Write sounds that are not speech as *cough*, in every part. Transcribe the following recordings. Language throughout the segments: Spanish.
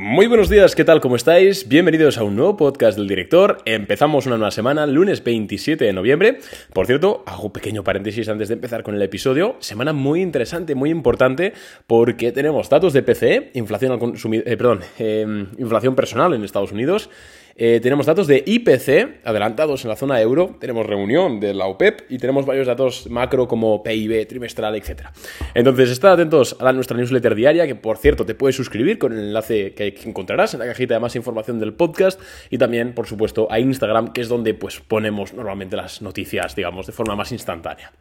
Muy buenos días, ¿qué tal? ¿Cómo estáis? Bienvenidos a un nuevo podcast del director. Empezamos una nueva semana, lunes 27 de noviembre. Por cierto, hago un pequeño paréntesis antes de empezar con el episodio. Semana muy interesante, muy importante, porque tenemos datos de PCE, inflación al consumidor, eh, perdón, eh, inflación personal en Estados Unidos. Eh, tenemos datos de IPC adelantados en la zona euro, tenemos reunión de la OPEP y tenemos varios datos macro como PIB trimestral, etc. Entonces, estad atentos a nuestra newsletter diaria, que por cierto te puedes suscribir con el enlace que encontrarás en la cajita de más información del podcast y también, por supuesto, a Instagram, que es donde pues ponemos normalmente las noticias, digamos, de forma más instantánea.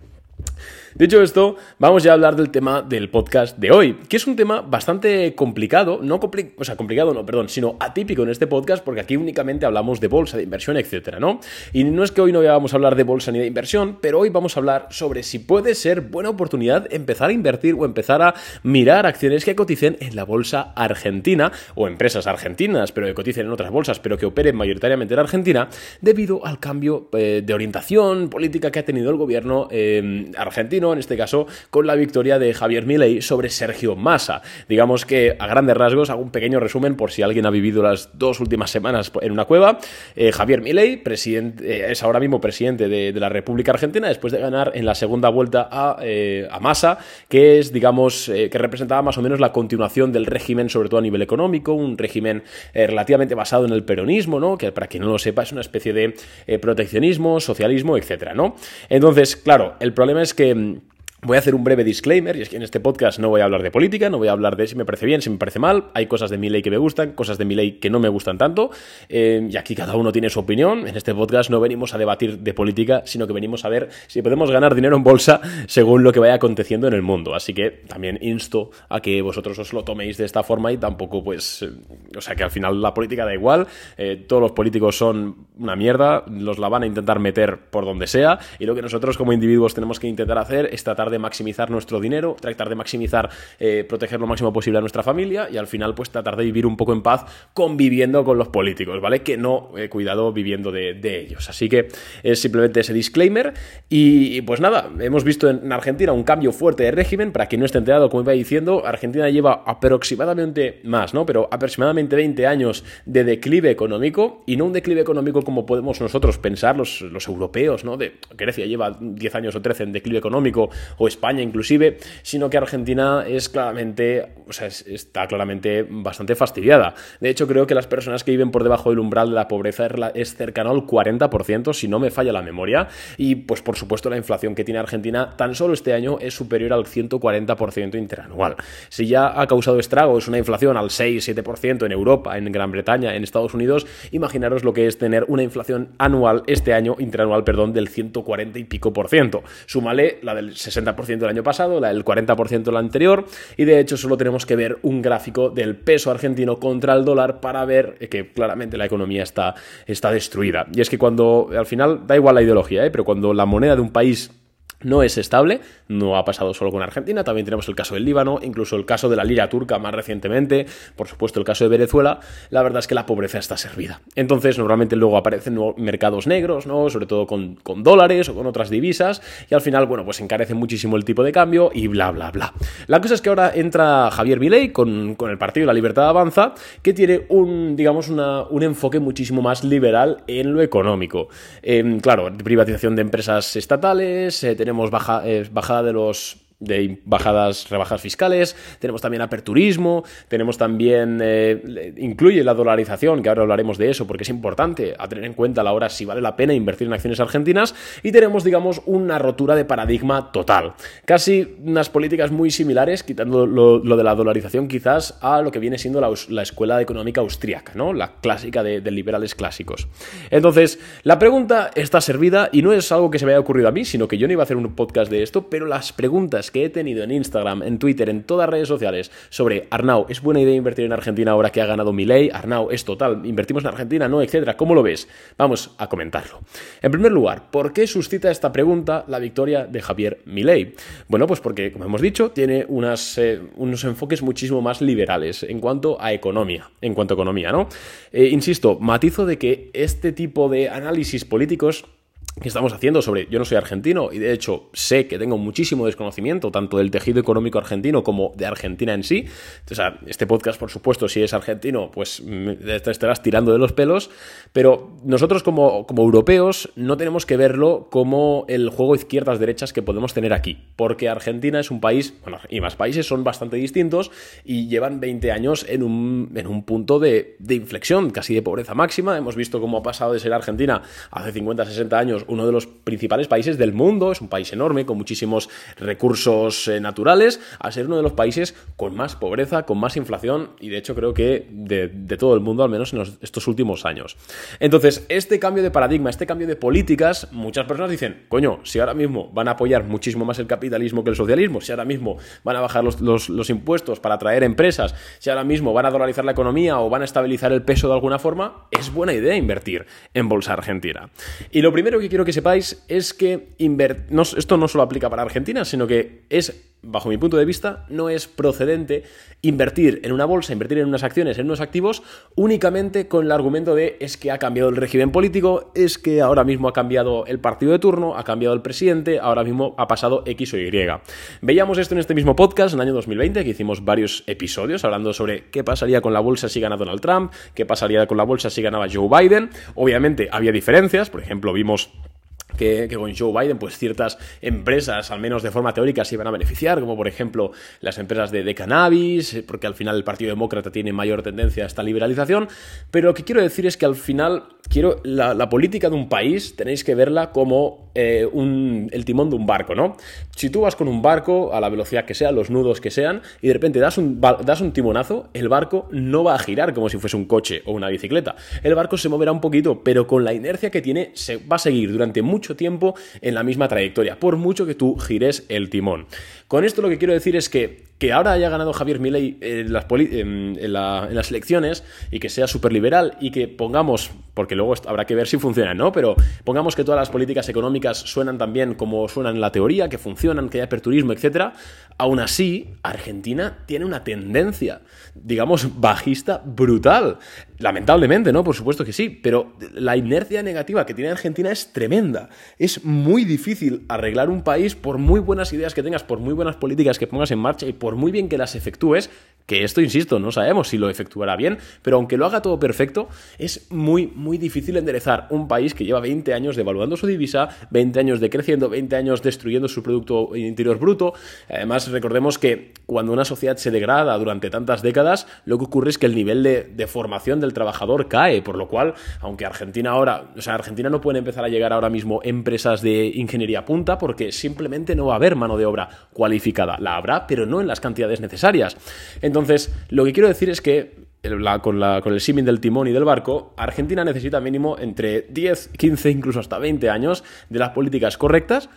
Dicho esto, vamos ya a hablar del tema del podcast de hoy, que es un tema bastante complicado, no o sea, complicado no, perdón, sino atípico en este podcast porque aquí únicamente hablamos de bolsa, de inversión, etcétera, ¿no? Y no es que hoy no vamos a hablar de bolsa ni de inversión, pero hoy vamos a hablar sobre si puede ser buena oportunidad empezar a invertir o empezar a mirar acciones que coticen en la bolsa argentina o empresas argentinas, pero que coticen en otras bolsas, pero que operen mayoritariamente en Argentina, debido al cambio eh, de orientación política que ha tenido el gobierno eh, argentino en este caso con la victoria de Javier Milei sobre Sergio Massa. Digamos que a grandes rasgos hago un pequeño resumen por si alguien ha vivido las dos últimas semanas en una cueva. Eh, Javier Milei eh, es ahora mismo presidente de, la República Argentina después de ganar en la segunda vuelta a, eh, Massa, que es, digamos, que representaba más o menos la continuación del régimen, sobre todo a nivel económico, un régimen relativamente basado en el peronismo, ¿no? que para quien no lo sepa es una especie de proteccionismo, socialismo, etcétera, ¿no? Entonces, claro, el problema es que Voy a hacer un breve disclaimer, y es que en este podcast no voy a hablar de política, no voy a hablar de si me parece bien, si me parece mal. Hay cosas de mi ley que me gustan, cosas de mi ley que no me gustan tanto, eh, y aquí cada uno tiene su opinión. En este podcast no venimos a debatir de política, sino que venimos a ver si podemos ganar dinero en bolsa según lo que vaya aconteciendo en el mundo. Así que también insto a que vosotros os lo toméis de esta forma y tampoco, pues, eh, o sea, que al final la política da igual, eh, todos los políticos son una mierda, los la van a intentar meter por donde sea, y lo que nosotros como individuos tenemos que intentar hacer es tratar de maximizar nuestro dinero, tratar de maximizar, eh, proteger lo máximo posible a nuestra familia y al final pues tratar de vivir un poco en paz conviviendo con los políticos, ¿vale? Que no, he cuidado, viviendo de, ellos. Así que es simplemente ese disclaimer y, pues nada, hemos visto en Argentina un cambio fuerte de régimen, para quien no esté enterado, como iba diciendo, Argentina lleva aproximadamente más, ¿no? Pero aproximadamente 20 años de declive económico y no un declive económico como podemos nosotros pensar los, los europeos, ¿no? De Grecia lleva 10 años o 13 en declive económico o España inclusive, sino que Argentina es claramente, o sea, está claramente bastante fastidiada. De hecho, creo que las personas que viven por debajo del umbral de la pobreza es cercano al 40%, si no me falla la memoria, y pues por supuesto la inflación que tiene Argentina tan solo este año es superior al 140% interanual. Si ya ha causado estragos una inflación al 6-7% en Europa, en Gran Bretaña, en Estados Unidos, imaginaros lo que es tener una inflación anual este año, interanual, perdón, del 140 y pico por ciento. Súmale la del 60 del año pasado, del 40% del anterior, y de hecho solo tenemos que ver un gráfico del peso argentino contra el dólar para ver que claramente la economía está, está destruida. Y es que cuando, al final, da igual la ideología, ¿eh? pero cuando la moneda de un país no es estable, no ha pasado solo con Argentina, también tenemos el caso del Líbano, incluso el caso de la lira turca más recientemente, por supuesto el caso de Venezuela, la verdad es que la pobreza está servida. Entonces normalmente luego aparecen mercados negros, ¿no? sobre todo con, dólares o con otras divisas, y al final, bueno, pues encarece muchísimo el tipo de cambio y bla, bla, bla. La cosa es que ahora entra Javier Milei con, con el partido La Libertad Avanza, que tiene un, digamos, una, un enfoque muchísimo más liberal en lo económico. Em, claro, privatización de empresas estatales, eh, tenemos baja, eh, bajada de los de bajadas, rebajas fiscales, tenemos también aperturismo, tenemos también, eh, incluye la dolarización, que ahora hablaremos de eso porque es importante a tener en cuenta a la hora si vale la pena invertir en acciones argentinas, y tenemos, digamos, una rotura de paradigma total. Casi unas políticas muy similares, quitando lo, de la dolarización quizás, a lo que viene siendo la, escuela económica austríaca, ¿no? La clásica de, de, liberales clásicos. Entonces, la pregunta está servida y no es algo que se me haya ocurrido a mí, sino que yo no iba a hacer un podcast de esto, pero las preguntas que he tenido en Instagram, en Twitter, en todas redes sociales sobre Arnau, ¿es buena idea invertir en Argentina ahora que ha ganado mi ley? Arnau, es total, invertimos en Argentina, no, etcétera. ¿Cómo lo ves? Vamos a comentarlo. En primer lugar, ¿por qué suscita esta pregunta la victoria de Javier Milei? Bueno, pues porque, como hemos dicho, tiene eh, unos enfoques muchísimo más liberales en cuanto a economía, en cuanto a economía, ¿no? Eh, insisto, matizo de que este tipo de análisis políticos que estamos haciendo sobre, yo no soy argentino y de hecho sé que tengo muchísimo desconocimiento tanto del tejido económico argentino como de Argentina en sí. Entonces, este podcast, por supuesto, si es argentino, pues te estarás tirando de los pelos, pero nosotros como, como europeos no tenemos que verlo como el juego izquierdas-derechas que podemos tener aquí, porque Argentina es un país, bueno, y más países son bastante distintos y llevan 20 años en un, en un punto de, de inflexión, casi de pobreza máxima. Hemos visto cómo ha pasado de ser Argentina hace 50, 60 años uno de los principales países del mundo, es un país enorme, con muchísimos recursos eh, naturales, a ser uno de los países con más pobreza, con más inflación y de hecho creo que de, todo el mundo, al menos en estos últimos años. Entonces, este cambio de paradigma, este cambio de políticas, muchas personas dicen, coño, si ahora mismo van a apoyar muchísimo más el capitalismo que el socialismo, si ahora mismo van a bajar los, los impuestos para atraer empresas, si ahora mismo van a dolarizar la economía o van a estabilizar el peso de alguna forma, es buena idea invertir en bolsa argentina. Y lo primero que quiero quiero que sepáis es que esto no solo aplica para Argentina, sino que es bajo mi punto de vista, no es procedente invertir en una bolsa, invertir en unas acciones, en unos activos, únicamente con el argumento de es que ha cambiado el régimen político, es que ahora mismo ha cambiado el partido de turno, ha cambiado el presidente, ahora mismo ha pasado X o Y. Veíamos esto en este mismo podcast en el año 2020, que hicimos varios episodios hablando sobre qué pasaría con la bolsa si gana Donald Trump, qué pasaría con la bolsa si ganaba Joe Biden. Obviamente había diferencias, por ejemplo, vimos que, con Joe Biden, pues ciertas empresas, al menos de forma teórica, se iban a beneficiar, como por ejemplo las empresas de, cannabis, eh, porque al final el Partido Demócrata tiene mayor tendencia a esta liberalización. Pero lo que quiero decir es que al final, quiero la, política de un país tenéis que verla como eh, el timón de un barco, ¿no? Si tú vas con un barco a la velocidad que sea, los nudos que sean, y de repente das un, das un timonazo, el barco no va a girar como si fuese un coche o una bicicleta. El barco se moverá un poquito, pero con la inercia que tiene, se va a seguir durante mucho tiempo en la misma trayectoria, por mucho que tú gires el timón. Con esto lo que quiero decir es que que ahora haya ganado Javier Milei en las, en, las elecciones y que sea súper liberal y que pongamos, porque luego habrá que ver si funciona, ¿no? Pero pongamos que todas las políticas económicas suenan tan bien como suenan en la teoría, que funcionan, que hay aperturismo, etc. Aún así, Argentina tiene una tendencia, digamos, bajista brutal. Lamentablemente, ¿no? Por supuesto que sí, pero la inercia negativa que tiene Argentina es tremenda. Es muy difícil arreglar un país por muy buenas ideas que tengas, por muy buenas políticas que pongas en marcha y por muy bien que las efectúes, que esto, insisto, no sabemos si lo efectuará bien, pero aunque lo haga todo perfecto, es muy, muy difícil enderezar un país que lleva 20 años devaluando su divisa, 20 años decreciendo, 20 años destruyendo su Producto Interior Bruto. Además, recordemos que cuando una sociedad se degrada durante tantas décadas, lo que ocurre es que el nivel de, formación del trabajador cae, por lo cual, aunque Argentina ahora, o sea, Argentina no puede empezar a llegar ahora mismo empresas de ingeniería punta porque simplemente no va a haber mano de obra cualificada. La habrá, pero no en las cantidades necesarias. Entonces, lo que quiero decir es que con, el símil del timón y del barco, Argentina necesita mínimo entre 10, 15, incluso hasta 20 años de las políticas correctas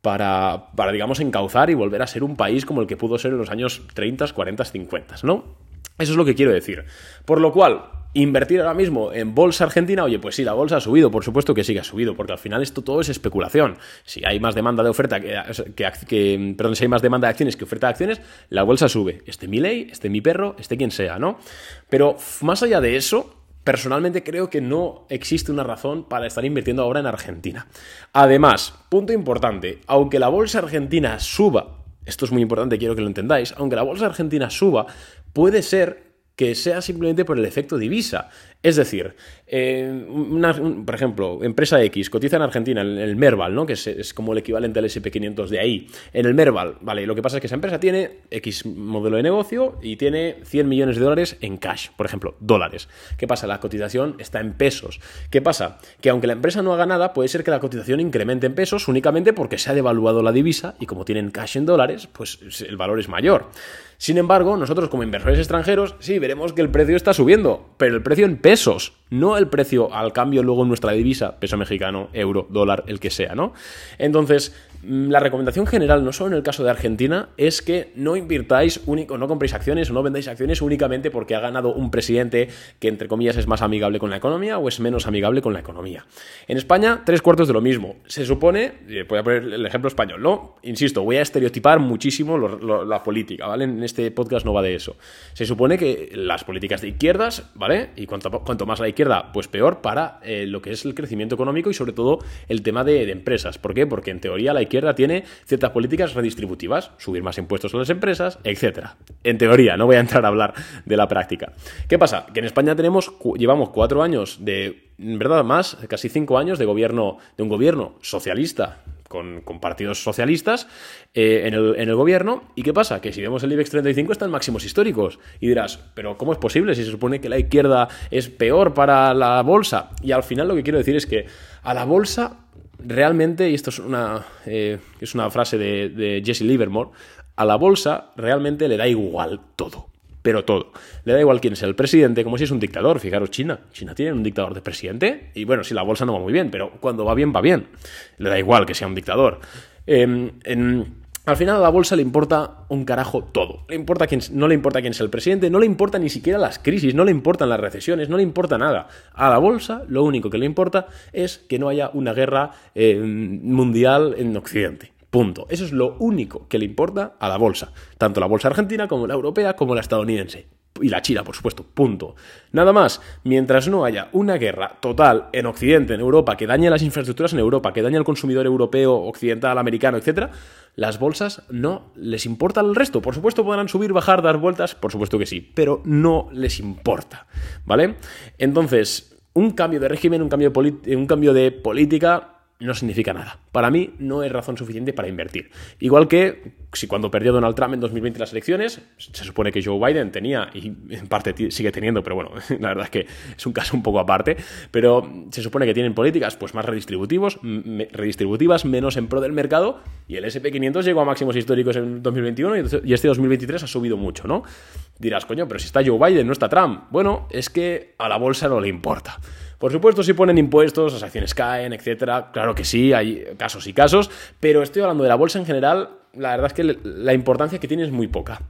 para, para, digamos, encauzar y volver a ser un país como el que pudo ser en los años 30, 40, 50, ¿no? Eso es lo que quiero decir. Por lo cual, Invertir ahora mismo en bolsa argentina, oye, pues sí, la bolsa ha subido, por supuesto que sí que ha subido, porque al final esto todo es especulación. Si hay más demanda de oferta que, que, perdón, si hay más demanda de acciones que oferta de acciones, la bolsa sube. Este mi ley, este mi perro, este quien sea, ¿no? Pero más allá de eso, personalmente creo que no existe una razón para estar invirtiendo ahora en Argentina. Además, punto importante, aunque la bolsa argentina suba, esto es muy importante, quiero que lo entendáis, aunque la bolsa argentina suba, puede ser que sea simplemente por el efecto divisa. Es decir, eh, por ejemplo, empresa X cotiza en Argentina, en el Merval, ¿no? que es, como el equivalente al SP500 de ahí. En el Merval, vale, lo que pasa es que esa empresa tiene X modelo de negocio y tiene 100 millones de dólares en cash, por ejemplo, dólares. ¿Qué pasa? La cotización está en pesos. ¿Qué pasa? Que aunque la empresa no haga nada, puede ser que la cotización incremente en pesos únicamente porque se ha devaluado la divisa y como tienen cash en dólares, pues el valor es mayor. Sin embargo, nosotros como inversores extranjeros, sí, veremos que el precio está subiendo, pero el precio en pesos, no el precio al cambio luego en nuestra divisa, peso mexicano, euro, dólar, el que sea, ¿no? Entonces, la recomendación general, no solo en el caso de Argentina, es que no invirtáis único, no compréis acciones o no vendáis acciones únicamente porque ha ganado un presidente que, entre comillas, es más amigable con la economía o es menos amigable con la economía. En España, tres cuartos de lo mismo. Se supone, voy a poner el ejemplo español, ¿no? Insisto, voy a estereotipar muchísimo la política, ¿vale? En este podcast no va de eso. Se supone que las políticas de izquierdas, ¿vale? Y cuanto, cuanto más la izquierda, pues peor para eh, lo que es el crecimiento económico y sobre todo el tema de, de empresas. ¿Por qué? Porque en teoría la izquierda tiene ciertas políticas redistributivas, subir más impuestos a las empresas, etcétera. En teoría, no voy a entrar a hablar de la práctica. ¿Qué pasa? Que en España tenemos, llevamos cuatro años de, en verdad más, casi cinco años de gobierno, de un gobierno socialista, con, partidos socialistas eh, en, el, en, el, gobierno. ¿Y qué pasa? Que si vemos el IBEX 35 están máximos históricos. Y dirás, ¿pero cómo es posible si se supone que la izquierda es peor para la bolsa? Y al final lo que quiero decir es que a la bolsa realmente, y esto es una, eh, es una frase de, Jesse Livermore, a la bolsa realmente le da igual todo pero todo. Le da igual quién sea el presidente, como si es un dictador. Fijaros, China. China tiene un dictador de presidente. Y bueno, si la bolsa no va muy bien, pero cuando va bien, va bien. Le da igual que sea un dictador. Em, en, al final a la bolsa le importa un carajo todo. Le importa quién, no le importa quién sea el presidente, no le importa ni siquiera las crisis, no le importan las recesiones, no le importa nada. A la bolsa lo único que le importa es que no haya una guerra eh, mundial en Occidente. Punto. Eso es lo único que le importa a la bolsa. Tanto la bolsa argentina como la europea como la estadounidense y la China, por supuesto, punto. Nada más, mientras no haya una guerra total en Occidente, en Europa, que dañe las infraestructuras en Europa, que dañe al consumidor europeo, occidental, americano, etc., las bolsas no les importa el resto. Por supuesto podrán subir, bajar, dar vueltas, por supuesto que sí, pero no les importa, ¿vale? Entonces, un cambio de régimen, un cambio un cambio de política no significa nada. Para mí no es razón suficiente para invertir. Igual que si cuando perdió Donald Trump en 2020 las elecciones, se supone que Joe Biden tenía, y en parte sigue teniendo, pero bueno, *laughs* la verdad es que es un caso un poco aparte, pero se supone que tienen políticas pues más redistributivos, redistributivas, menos en pro del mercado, y el SP500 llegó a máximos históricos en 2021 y este 2023 ha subido mucho, ¿no? Dirás, coño, pero si está Joe Biden, no está Trump. Bueno, es que a la bolsa no le importa. Por supuesto, si ponen impuestos, las acciones caen, etcétera. Claro que sí, hay casos y casos, pero estoy hablando de la bolsa en general. La verdad es que la importancia que tiene es muy poca.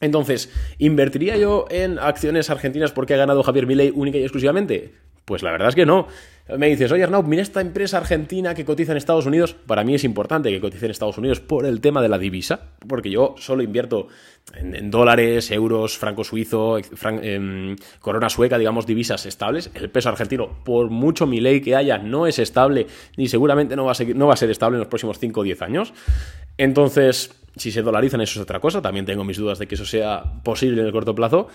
Entonces, ¿invertiría yo en acciones argentinas porque ha ganado Javier Milei única y exclusivamente? Pues la verdad es que no. Me dices, oye Arnaud, mira esta empresa argentina que cotiza en Estados Unidos. Para mí es importante que cotice en Estados Unidos por el tema de la divisa, porque yo solo invierto en, dólares, euros, franco suizo, em, corona sueca, digamos, divisas estables. El peso argentino, por mucho mi ley que haya, no es estable ni seguramente no va, a ser, no va a ser estable en los próximos 5 o 10 años. Entonces, si se dolarizan, eso es otra cosa. También tengo mis dudas de que eso sea posible en el corto plazo.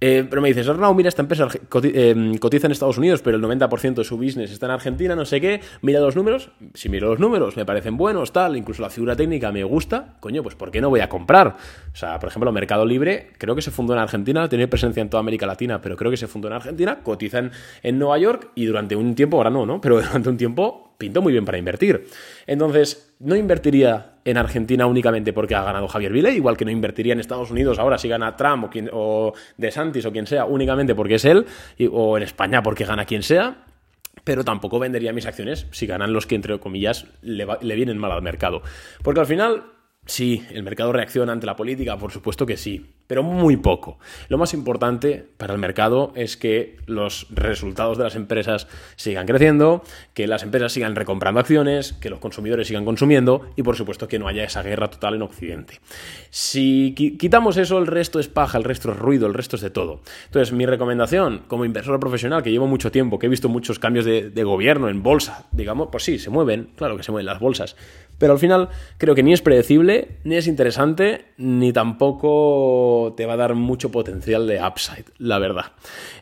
Eh, pero me dices, Arnau, mira, esta empresa eh, cotiza en Estados Unidos, pero el 90% de su business está en Argentina, no sé qué. Mira los números. Si miro los números, me parecen buenos, tal. Incluso la figura técnica me gusta. Coño, pues ¿por qué no voy a comprar? O sea, por ejemplo, Mercado Libre, creo que se fundó en Argentina, tiene presencia en toda América Latina, pero creo que se fundó en Argentina, cotiza en Nueva York y durante un tiempo, ahora no, ¿no? Pero durante un tiempo pintó muy bien para invertir. Entonces, no invertiría en Argentina únicamente porque ha ganado Javier Vile, igual que no invertiría en Estados Unidos ahora si gana Trump o, quien, o DeSantis o quien sea, únicamente porque es él, o en España porque gana quien sea. Pero tampoco vendería mis acciones si ganan los que, entre comillas, le vienen mal al mercado. Porque al final Sí, el mercado reacciona ante la política, por supuesto que sí, pero muy poco. Lo más importante para el mercado es que los resultados de las empresas sigan creciendo, que las empresas sigan recomprando acciones, que los consumidores sigan consumiendo y por supuesto que no haya esa guerra total en Occidente. Si quitamos eso, el resto es paja, el resto es ruido, el resto es de todo. Entonces, mi recomendación como inversor profesional, que llevo mucho tiempo, que he visto muchos cambios de, gobierno en bolsa, digamos, pues sí, se mueven, claro que se mueven las bolsas, pero al final creo que ni es predecible, ni es interesante, ni tampoco te va a dar mucho potencial de upside, la verdad.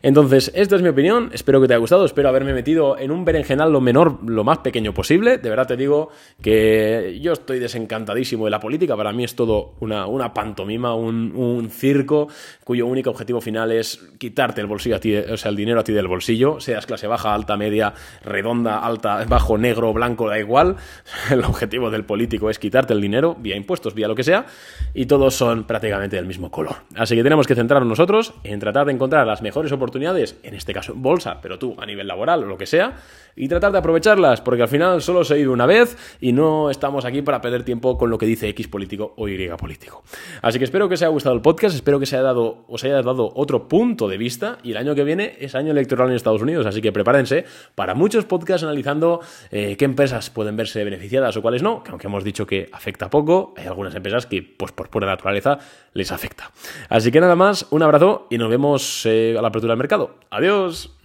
Entonces, esta es mi opinión, espero que te haya gustado, espero haberme metido en un berenjenal lo menor, lo más pequeño posible. De verdad te digo que yo estoy desencantadísimo de la política, para mí es todo una, pantomima, un, un, circo cuyo único objetivo final es quitarte el bolsillo a ti, o sea, el dinero a ti del bolsillo, seas clase baja, alta, media, redonda, alta, bajo, negro, blanco, da igual. *laughs* El objetivo del político es quitarte el dinero, vía impuestos, vía lo que sea, y todos son prácticamente del mismo color. Así que tenemos que centrarnos nosotros en tratar de encontrar las mejores oportunidades, en este caso en bolsa, pero tú a nivel laboral o lo que sea, y tratar de aprovecharlas, porque al final solo se ha ido una vez y no estamos aquí para perder tiempo con lo que dice X político o Y político. Así que espero que os haya gustado el podcast, espero que os haya dado otro punto de vista y el año que viene es año electoral en Estados Unidos, así que prepárense para muchos podcasts analizando eh, qué empresas pueden verse beneficiadas o cuáles no, que aunque hemos dicho que afecta poco, hay algunas empresas que pues por pura naturaleza les afecta. Así que nada más, un abrazo y nos vemos eh, a la apertura del mercado. Adiós.